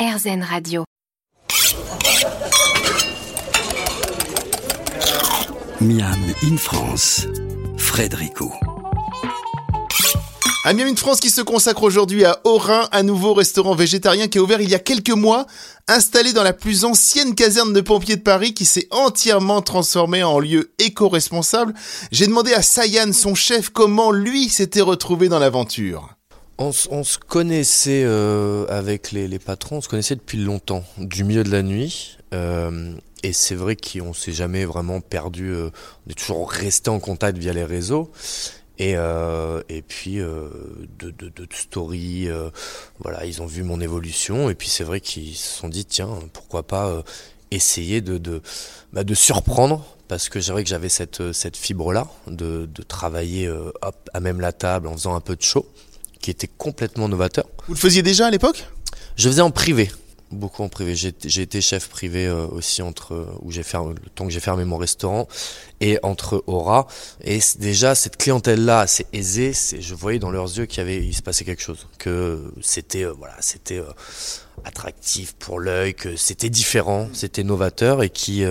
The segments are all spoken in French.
RZN Radio. Miam in France, Frédérico. Un Miam in France qui se consacre aujourd'hui à Orin, un nouveau restaurant végétarien qui a ouvert il y a quelques mois, installé dans la plus ancienne caserne de pompiers de Paris qui s'est entièrement transformée en lieu éco-responsable. J'ai demandé à Sayan, son chef, comment lui s'était retrouvé dans l'aventure. On, se connaissait euh, avec les, patrons, on se connaissait depuis longtemps, du milieu de la nuit. Euh, et c'est vrai qu'on s'est jamais vraiment perdu. Euh, on est toujours resté en contact via les réseaux. Et, puis de, de, de story, voilà, ils ont vu mon évolution. Et puis c'est vrai qu'ils se sont dit tiens, pourquoi pas essayer bah, de surprendre parce que c'est vrai que j'avais cette cette fibre là de, travailler à même la table en faisant un peu de show, qui était complètement novateur. Vous le faisiez déjà à l'époque? Je faisais en privé beaucoup en privé. J'ai été chef privé euh, aussi entre euh, où j'ai fermé le temps que j'ai fermé mon restaurant et entre Aura. Et déjà cette clientèle là, c'est aisé. C'est je voyais dans leurs yeux qu'il y avait il se passait quelque chose, que c'était euh, voilà c'était attractif pour l'œil, que c'était différent, c'était novateur et qui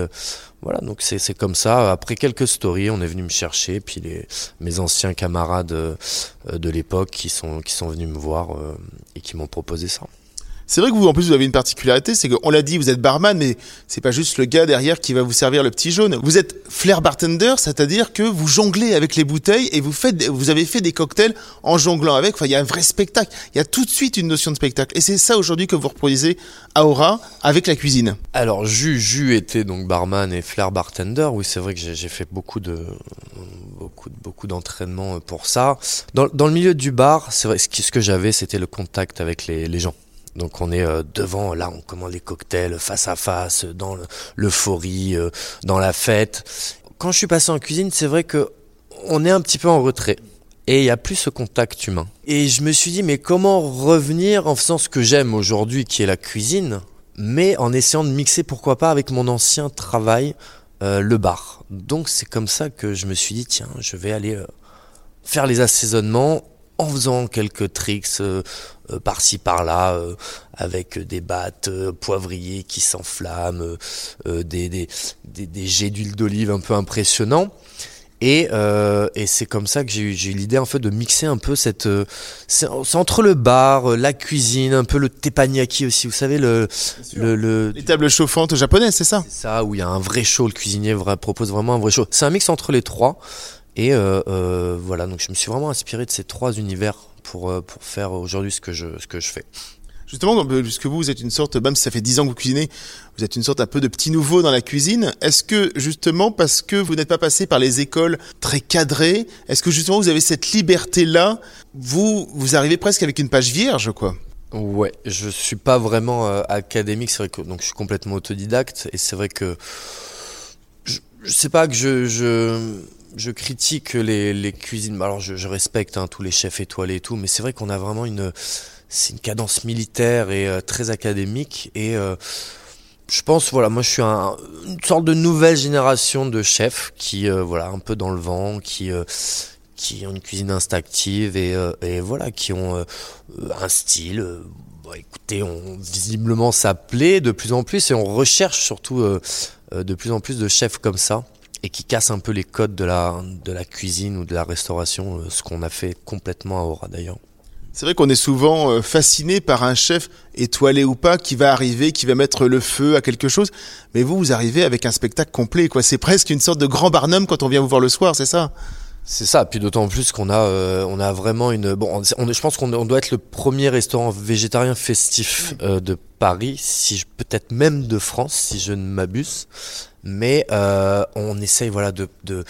voilà donc c'est comme ça. Après quelques stories, on est venu me chercher, puis les mes anciens camarades de l'époque qui sont qui sont venus me voir et qui m'ont proposé ça. C'est vrai que vous, en plus, vous avez une particularité, c'est qu'on l'a dit, vous êtes barman, mais c'est pas juste le gars derrière qui va vous servir le petit jaune. Vous êtes flair bartender, c'est-à-dire que vous jonglez avec les bouteilles et vous faites, vous avez fait des cocktails en jonglant avec. Enfin, il y a un vrai spectacle. Il y a tout de suite une notion de spectacle. Et c'est ça aujourd'hui que vous reproduisez à Aura avec la cuisine. Alors, Jus, Jus était donc barman et flair bartender. Oui, c'est vrai que j'ai fait beaucoup de, beaucoup, beaucoup d'entraînement pour ça. Dans, le milieu du bar, c'est vrai, ce que j'avais, c'était le contact avec les gens. Donc on est euh, devant, là on commande les cocktails face à face, dans l'euphorie, euh, dans la fête. Quand je suis passé en cuisine, c'est vrai que on est un petit peu en retrait et il y a plus ce contact humain. Et je me suis dit mais comment revenir en faisant ce que j'aime aujourd'hui qui est la cuisine, mais en essayant de mixer pourquoi pas avec mon ancien travail euh, le bar. Donc c'est comme ça que je me suis dit tiens, je vais aller faire les assaisonnements en faisant quelques tricks euh, euh, par-ci par-là, euh, avec des battes poivriers qui s'enflamment, des, des, des, jets d'huile d'olive un peu impressionnants. Et, et c'est comme ça que j'ai eu l'idée en fait de mixer un peu cette c'est entre le bar, la cuisine, un peu le teppanyaki aussi. Vous savez le, le, le, les tables chauffantes japonaises, c'est ça? C'est ça où il y a un vrai show. Le cuisinier propose vraiment un vrai show. C'est un mix entre les trois. Et euh, euh, voilà, donc je me suis vraiment inspiré de ces trois univers pour, euh, pour faire aujourd'hui ce que je, ce que je fais. Justement, puisque vous, vous êtes une sorte, même si ça fait dix ans que vous cuisinez, vous êtes une sorte un peu de petit nouveau dans la cuisine. Est-ce que justement, parce que vous n'êtes pas passé par les écoles très cadrées, est-ce que justement vous avez cette liberté-là, vous, vous arrivez presque avec une page vierge, quoi Ouais, je suis pas vraiment académique, c'est vrai que donc je suis complètement autodidacte et c'est vrai que je, je sais pas que je, je je critique les, les cuisines. Alors, je, je respecte hein, tous les chefs étoilés et tout, mais c'est vrai qu'on a vraiment une, c'est une cadence militaire et euh, très académique. Et euh, je pense, voilà, moi, je suis un, une sorte de nouvelle génération de chefs qui, euh, voilà, un peu dans le vent, qui qui ont une cuisine instinctive et, et voilà, qui ont un style. Bon, écoutez, on visiblement ça plaît de plus en plus et on recherche surtout de plus en plus de chefs comme ça et qui casse un peu les codes de la, de la cuisine ou de la restauration, euh, ce qu'on a fait complètement à Aura d'ailleurs. C'est vrai qu'on est souvent euh, fasciné par un chef étoilé ou pas qui va arriver, qui va mettre le feu à quelque chose. Mais vous, vous arrivez avec un spectacle complet, quoi. C'est presque une sorte de grand Barnum quand on vient vous voir le soir, c'est ça? C'est ça, puis d'autant plus qu'on a, euh, on a vraiment une. Bon, on, je pense qu'on doit être le premier restaurant végétarien festif de Paris, si peut-être même de France, si je ne m'abuse mais euh, on essaye voilà de, de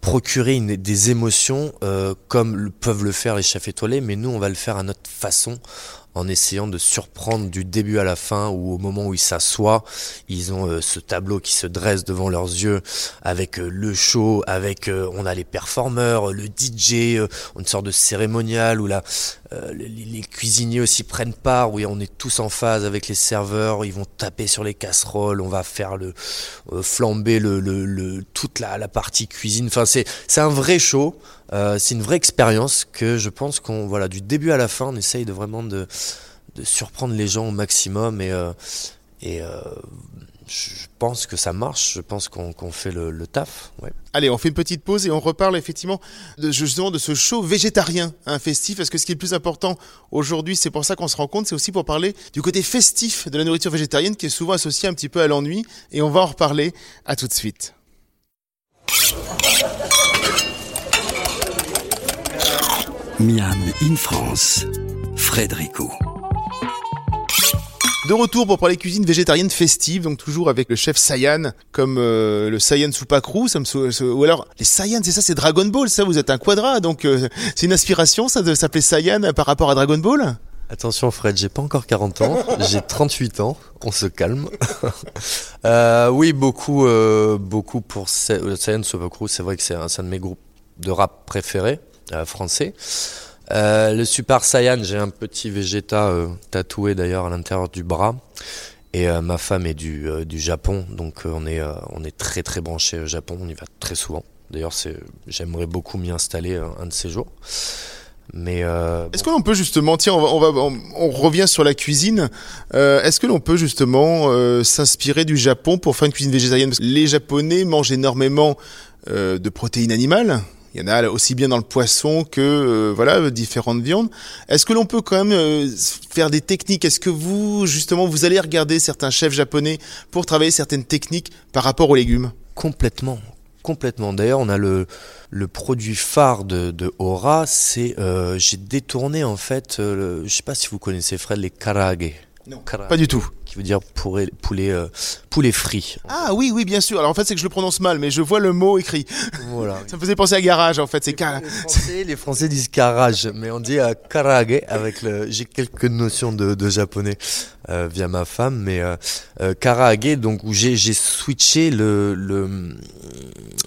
procurer une, des émotions euh, comme peuvent le faire les chefs étoilés, mais nous on va le faire à notre façon en essayant de surprendre du début à la fin ou au moment où ils s'assoient, ils ont euh, ce tableau qui se dresse devant leurs yeux avec euh, le show, avec euh, on a les performeurs, le DJ, une sorte de cérémonial où là les, les, cuisiniers aussi prennent part, où on est tous en phase avec les serveurs, ils vont taper sur les casseroles, on va faire le flamber le, le, le, toute la, la partie cuisine. Enfin c'est c'est un vrai show. Euh, c'est une vraie expérience que je pense qu'on voilà du début à la fin on essaye de vraiment de surprendre les gens au maximum et euh, euh, je pense que ça marche. Je pense qu'on fait le, taf. Allez, on fait une petite pause et on reparle effectivement justement de ce show végétarien, un festif. Parce que ce qui est le plus important aujourd'hui, c'est pour ça qu'on se rend compte, c'est aussi pour parler du côté festif de la nourriture végétarienne qui est souvent associé un petit peu à l'ennui. Et on va en reparler. À tout de suite. Miam in France, Frédérico. De retour pour parler cuisine végétarienne festive, donc toujours avec le chef Saiyan, comme euh, le Saiyan Supakru, ça me sou- sou- ou alors les Saiyan, c'est ça, c'est Dragon Ball, ça, vous êtes un quadra, donc euh, c'est une inspiration, ça, de s'appeler Saiyan par rapport à Dragon Ball? Attention Fred, j'ai pas encore 40 ans, j'ai 38 ans, on se calme. Euh, oui, beaucoup, euh, beaucoup pour Sa- Saiyan Sobaku, c'est vrai que c'est un, de mes groupes de rap préférés, français. Euh, le Super Saiyan, j'ai un petit Vegeta euh, tatoué d'ailleurs à l'intérieur du bras. Et euh, ma femme est du, euh, du Japon, donc euh, on est, euh, on est très très branché au Japon, on y va très souvent. D'ailleurs, j'aimerais beaucoup m'y installer euh, un de ces jours. Mais euh, Est-ce que l'on peut justement, tiens, on, va, on, revient sur la cuisine. Euh, Est-ce que l'on peut justement euh, s'inspirer du Japon pour faire une cuisine végétarienne? Les Japonais mangent énormément euh, de protéines animales. Il y en a aussi bien dans le poisson que euh, voilà différentes viandes. Est-ce que l'on peut quand même euh, faire des techniques? Est-ce que vous justement vous allez regarder certains chefs japonais pour travailler certaines techniques par rapport aux légumes? Complètement, complètement. D'ailleurs, on a le, le produit phare de, de Aura, c'est euh, j'ai détourné en fait, euh, je sais pas si vous connaissez Fred, les karage. Non, Pas du tout. Qui veut dire poulet, poulet, euh, poulet frit. Ah oui oui bien sûr. Alors en fait c'est que je le prononce mal, mais je vois le mot écrit. Voilà. Ça me faisait penser à garage en fait. C'est car... Les Français, les Français disent karage, mais on dit euh, karage avec le. J'ai quelques notions de, de japonais euh, via ma femme, mais euh, euh, karage, donc où j'ai j'ai switché le le,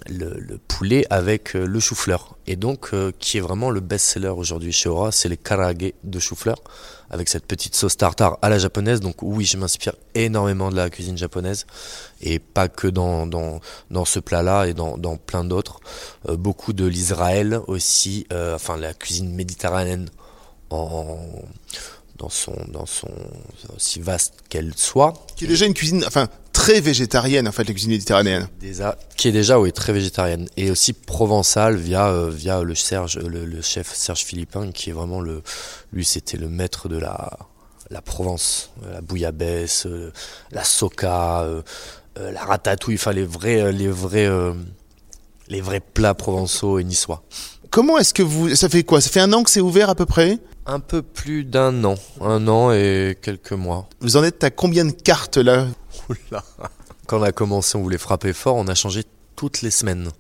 le le poulet avec euh, le chou-fleur, et donc euh, qui est vraiment le best-seller aujourd'hui chez Aura, c'est les karage de chou-fleur avec cette petite sauce tartare à la japonaise. Donc oui, je m'inspire énormément de la cuisine japonaise et pas que dans dans dans ce plat-là et dans dans plein d'autres. Euh, beaucoup de l'Israël aussi, euh, enfin la cuisine méditerranéenne en dans son dans son aussi vaste qu'elle soit, qui est déjà une cuisine, enfin très végétarienne en fait, la cuisine méditerranéenne. déjà qui est déjà oui très végétarienne et aussi provençale via euh, via le Serge le, le chef Serge Philippin qui est vraiment le lui c'était le maître de la la Provence, euh, la bouillabaisse, euh, la soca, euh, la ratatouille, enfin les vrais les vrais les vrais plats provençaux et niçois. Comment est-ce que vous, ça fait quoi? Ça fait un an que c'est ouvert à peu près? Un peu plus d'un an, un an et quelques mois. Vous en êtes à combien de cartes là Quand on a commencé, on voulait frapper fort, on a changé toutes les semaines.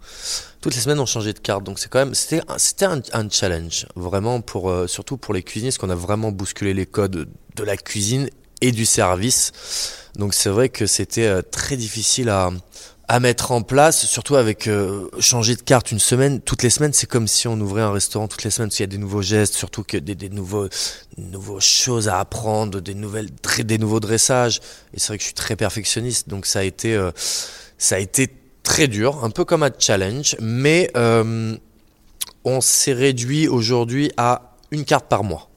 Toutes les semaines, on changeait de carte. Donc c'est quand même, c'était, un- c'était un, un challenge, vraiment pour, euh, surtout pour les cuisiniers, parce qu'on a vraiment bousculé les codes de la cuisine et du service. Donc c'est vrai que c'était euh, très difficile à, à mettre en place, surtout avec euh, changer de carte une semaine, toutes les semaines, c'est comme si on ouvrait un restaurant toutes les semaines, parce qu'il y a des nouveaux gestes, surtout que des, nouveaux, nouveaux choses à apprendre, des nouvelles, des nouveaux dressages. Et c'est vrai que je suis très perfectionniste, donc ça a été, euh, ça a été très dur, un peu comme un challenge, mais euh, on s'est réduit aujourd'hui à une carte par mois.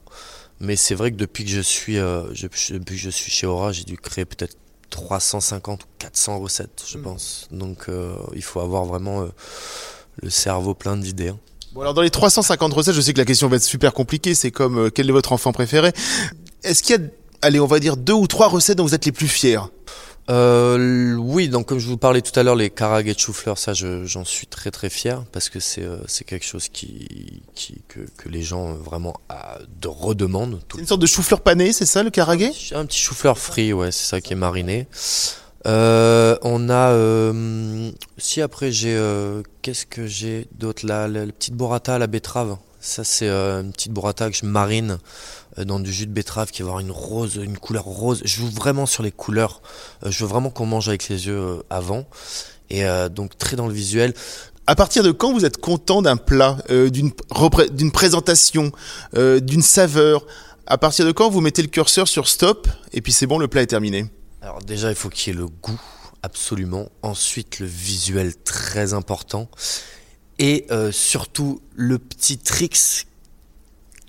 Mais c'est vrai que depuis que je suis, depuis que je suis chez Aura, j'ai dû créer peut-être 350 ou 400 recettes, je pense. Donc euh, il faut avoir vraiment euh, le cerveau plein d'idées. hein. Bon alors dans les 350 recettes, je sais que la question va être super compliquée, c'est comme euh, quel est votre enfant préféré? Est-ce qu'il y a, allez on va dire deux ou trois recettes dont vous êtes les plus fiers? Euh, oui, donc comme je vous parlais tout à l'heure, les karag et chou-fleur, ça je- j'en suis très très fier parce que c'est euh, c'est quelque chose qui, qui que, que les gens euh, vraiment de redemandent. C'est une sorte de chou-fleur pané, c'est ça le karagé Un petit chou-fleur frit, ouais, c'est ça qui est mariné. Euh, on a euh, si après j'ai euh, qu'est-ce que j'ai d'autre là? La, la petite burrata à la betterave. Ça c'est euh, une petite burrata que je marine euh, dans du jus de betterave qui va avoir une rose, une couleur rose. Je joue vraiment sur les couleurs. Euh, je veux vraiment qu'on mange avec les yeux avant. Et donc très dans le visuel. À partir de quand vous êtes content d'un plat, euh, d'une repré- d'une présentation, euh, d'une saveur? À partir de quand vous mettez le curseur sur stop et puis c'est bon, le plat est terminé? Alors déjà, il faut qu'il y ait le goût, absolument. Ensuite, le visuel, très important. Et euh, surtout, le petit tricks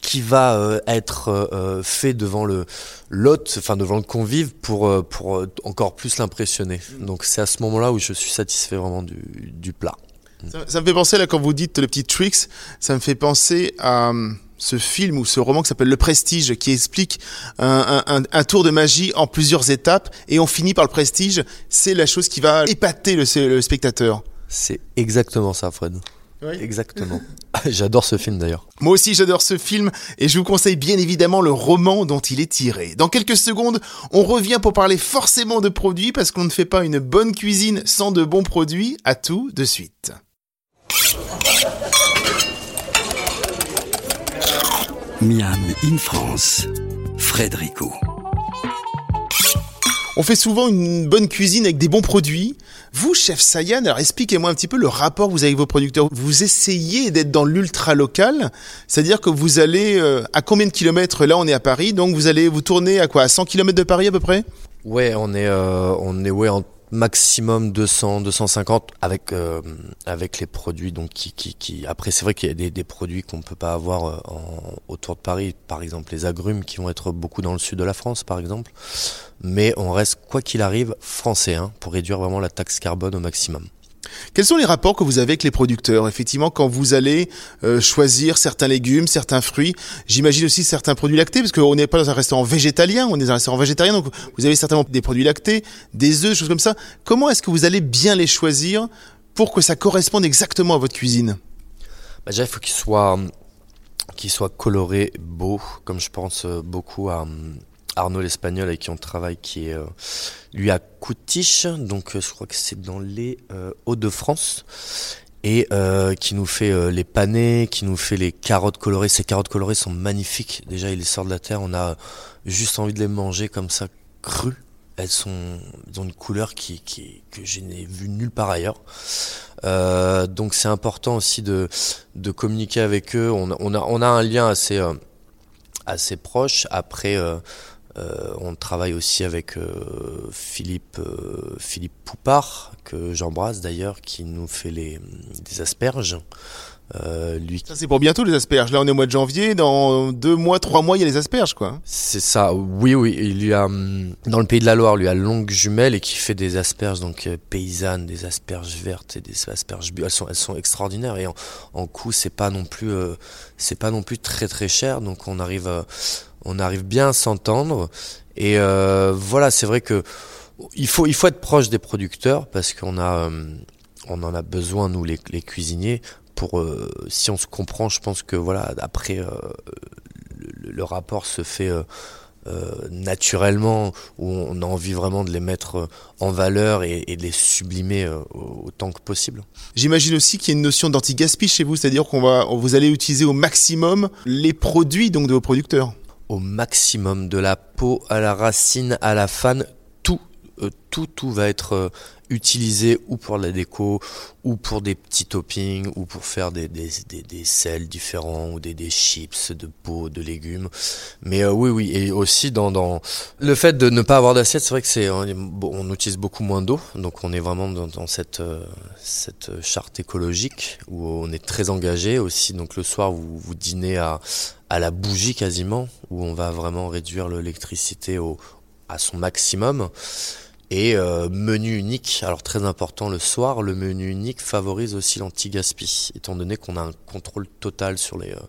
qui va euh, être euh, fait devant le l'hôte, enfin devant le convive pour euh, pour encore plus l'impressionner. Donc c'est à ce moment-là où je suis satisfait vraiment du, du plat. Ça, ça me fait penser là quand vous dites le petit tricks, ça me fait penser à ce film ou ce roman qui s'appelle Le Prestige, qui explique un, un- un- un tour de magie en plusieurs étapes, et on finit par le prestige. C'est la chose qui va épater le, le spectateur. C'est exactement ça, Fred. Exactement. J'adore ce film d'ailleurs. Moi aussi j'adore ce film et je vous conseille bien évidemment le roman dont il est tiré. Dans quelques secondes, on revient pour parler forcément de produits parce qu'on ne fait pas une bonne cuisine sans de bons produits. À tout de suite. Miam in France, Frédérico. On fait souvent une bonne cuisine avec des bons produits. Vous, chef Sayan, alors expliquez-moi un petit peu le rapport que vous avez avec vos producteurs. Vous essayez d'être dans l'ultra local, c'est-à-dire que vous allez euh, à combien de kilomètres Là, on est à Paris, donc vous allez vous tourner à quoi À 100 kilomètres de Paris à peu près? Ouais, on est euh, on est ouais en maximum 200 250 avec euh, avec les produits donc qui qui, qui... après c'est vrai qu'il y a des, des produits qu'on peut pas avoir euh, en, autour de Paris par exemple les agrumes qui vont être beaucoup dans le sud de la France par exemple mais on reste quoi qu'il arrive français hein, pour réduire vraiment la taxe carbone au maximum. Quels sont les rapports que vous avez avec les producteurs Effectivement, quand vous allez euh, choisir certains légumes, certains fruits, j'imagine aussi certains produits lactés, parce qu'on n'est pas dans un restaurant végétalien, on est dans un restaurant végétarien, donc vous avez certainement des produits lactés, des œufs, choses comme ça. Comment est-ce que vous allez bien les choisir pour que ça corresponde exactement à votre cuisine? Bah, déjà il faut qu'il soit qu'il soit coloré, beau, comme je pense euh, beaucoup à Arnaud l'Espagnol avec qui on travaille, qui est euh, lui à Coutiche, donc euh, je crois que c'est dans les euh, Hauts-de-France, et qui nous fait les panais, qui nous fait les carottes colorées. Ces carottes colorées sont magnifiques. Déjà, il les sort de la terre, on a juste envie de les manger comme ça, crues. Elles sont, ont une couleur qui, que je n'ai vue nulle part ailleurs. Donc c'est important aussi de, communiquer avec eux. On, a- on, a, un lien assez, assez proche. Après, euh, on travaille aussi avec euh, Philippe, euh, Philippe Poupard, que j'embrasse d'ailleurs, qui nous fait les, des asperges. Lui Ça, c'est pour bientôt les asperges. Là, on est au mois de janvier. Dans deux mois, trois mois, il y a les asperges, quoi. C'est ça, oui, oui. Il y a, dans le pays de la Loire, lui a longue jumelle et qui fait des asperges, donc paysannes, des asperges vertes et des asperges bio. Elles sont, elles sont extraordinaires et en, en coût, c'est pas non plus, c'est pas non plus très très cher. Donc on arrive, à- on arrive bien à s'entendre. Et euh, voilà, c'est vrai que il faut, il faut être proche des producteurs parce qu'on a, hum, on en a besoin nous les, les cuisiniers pour, euh, si on se comprend, je pense que voilà, après. euh, le, rapport se fait euh, euh, naturellement, où on a envie vraiment de les mettre euh, en valeur et, de les sublimer euh, autant que possible. J'imagine aussi qu'il y a une notion d'anti-gaspi chez vous, c'est-à-dire qu'on va, vous allez utiliser au maximum les produits donc de vos producteurs. Au maximum, de la peau à la racine à la fan, tout, euh, tout, tout va être euh, utilisé ou pour la déco, ou pour des petits toppings, ou pour faire des, des, des, des sels différents, ou des, des chips de peau, de légumes. Mais euh, oui, oui, et aussi dans, dans le fait de ne pas avoir d'assiette, c'est vrai que c'est on, utilise beaucoup moins d'eau, donc on est vraiment dans, dans cette euh, cette charte écologique où on est très engagé aussi. Donc le soir, vous vous dînez à à la bougie quasiment, où on va vraiment réduire l'électricité au à son maximum. Et euh, menu unique, alors très important le soir, le menu unique favorise aussi l'anti-gaspi, étant donné qu'on a un contrôle total sur les, euh,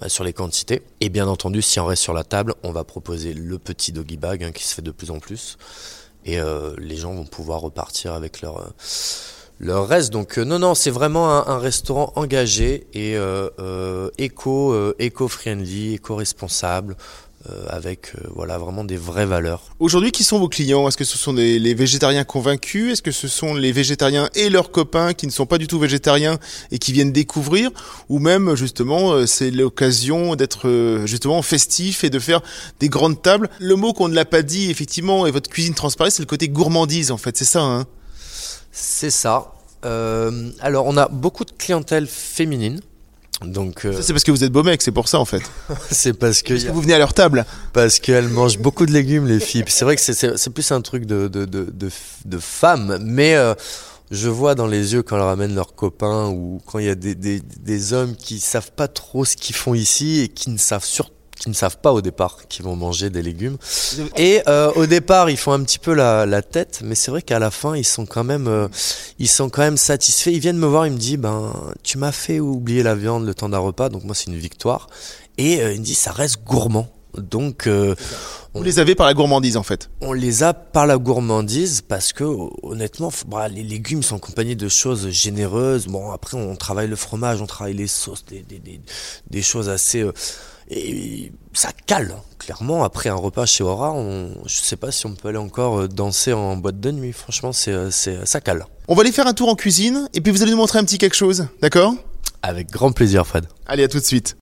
bah, quantités. Et bien entendu, si on reste sur la table, on va proposer le petit doggy bag hein, qui se fait de plus en plus. Et euh, les gens vont pouvoir repartir avec leur, reste. Donc non, non, c'est vraiment un, restaurant engagé et éco, euh, éco-friendly, éco-responsable, euh, avec euh, voilà vraiment des vraies valeurs. Aujourd'hui, qui sont vos clients? Est-ce que ce sont des- les végétariens convaincus? Est-ce que ce sont les végétariens et leurs copains qui ne sont pas du tout végétariens et qui viennent découvrir? Ou même, justement, euh, c'est l'occasion d'être euh, justement festif et de faire des grandes tables? Le mot qu'on ne l'a pas dit, effectivement, et votre cuisine transparaît, c'est le côté gourmandise, en fait, c'est ça, hein? C'est ça. Euh, alors on a beaucoup de clientèle féminine. Donc euh, Ça, c'est parce que vous êtes beau mec, c'est pour ça, en fait. c'est parce que Parce que vous venez à leur table. parce qu'elles mangent beaucoup de légumes les filles. C'est vrai que c'est- plus un truc de de de de, de femmes, mais euh, je vois dans les yeux quand ils ramènent leurs copains ou quand il y a des, des, des hommes qui savent pas trop ce qu'ils font ici et qui ne savent surtout qui ne savent pas au départ qu'ils vont manger des légumes. Et euh, au départ, ils font un petit peu la, la tête, mais c'est vrai qu'à la fin, ils sont quand même, euh, ils sont quand même satisfaits. Ils viennent me voir, ils me disent, ben, tu m'as fait oublier la viande le temps d'un repas, donc moi c'est une victoire. Et euh, ils me disent, ça reste gourmand. Donc, euh, Vous les avez par la gourmandise en fait. on les a par la gourmandise parce que honnêtement, f- bah, les légumes sont accompagnés de choses généreuses. Bon, après, on travaille le fromage, on travaille les sauces, des, des, des, des choses assez. euh, et ça cale, hein. clairement. Après un repas chez Aura, on, je sais pas si on peut aller encore euh, danser en boîte de nuit. Franchement, c'est, euh, c'est, ça cale. On va aller faire un tour en cuisine et puis vous allez nous montrer un petit quelque chose, d'accord? Avec grand plaisir, Fred. Allez, à tout de suite.